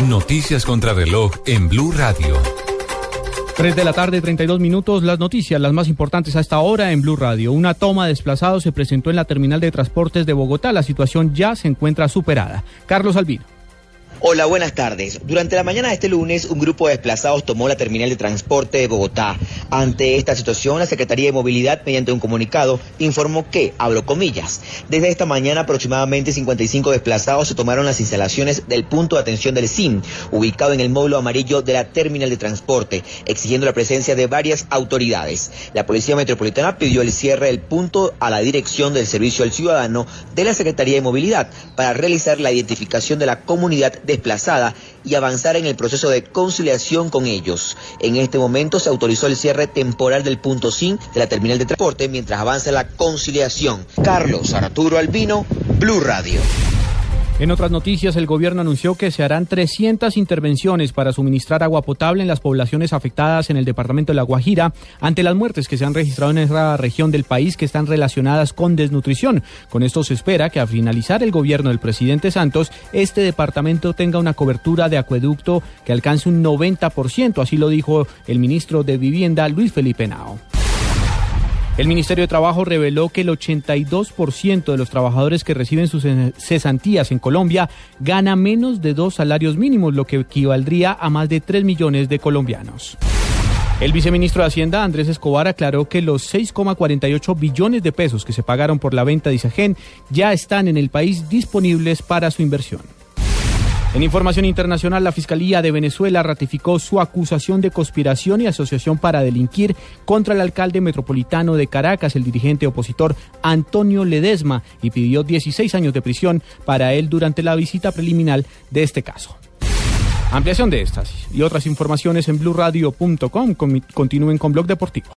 Noticias contra reloj en Blue Radio. 3 de la tarde, 32 minutos. Las noticias, las más importantes a esta hora en Blue Radio. Una toma de desplazados se presentó en la terminal de transportes de Bogotá. La situación ya se encuentra superada. Carlos Albino. Hola, buenas tardes. Durante la mañana de este lunes, un grupo de desplazados tomó la terminal de transporte de Bogotá. Ante esta situación, la Secretaría de Movilidad, mediante un comunicado, informó que, abro comillas, desde esta mañana aproximadamente 55 desplazados se tomaron las instalaciones del punto de atención del SIM, ubicado en el módulo amarillo de la terminal de transporte, exigiendo la presencia de varias autoridades. La Policía Metropolitana pidió el cierre del punto a la dirección del Servicio al Ciudadano de la Secretaría de Movilidad para realizar la identificación de la comunidad de desplazada y avanzar en el proceso de conciliación con ellos. En este momento se autorizó el cierre temporal del punto SIN de la terminal de transporte mientras avanza la conciliación. Carlos Arturo Albino, Blue Radio. En otras noticias, el gobierno anunció que se harán 300 intervenciones para suministrar agua potable en las poblaciones afectadas en el departamento de La Guajira ante las muertes que se han registrado en esa región del país que están relacionadas con desnutrición. Con esto se espera que al finalizar el gobierno del presidente Santos, este departamento tenga una cobertura de acueducto que alcance un 90%, así lo dijo el ministro de Vivienda Luis Felipe Nao. El Ministerio de Trabajo reveló que el 82% de los trabajadores que reciben sus cesantías en Colombia gana menos de dos salarios mínimos, lo que equivaldría a más de 3 millones de colombianos. El viceministro de Hacienda, Andrés Escobar, aclaró que los 6,48 billones de pesos que se pagaron por la venta de Isagen ya están en el país disponibles para su inversión. En información internacional, la Fiscalía de Venezuela ratificó su acusación de conspiración y asociación para delinquir contra el alcalde metropolitano de Caracas, el dirigente opositor Antonio Ledesma, y pidió 16 años de prisión para él durante la visita preliminar de este caso. Ampliación de estas y otras informaciones en blurradio.com. Continúen con Blog Deportivo.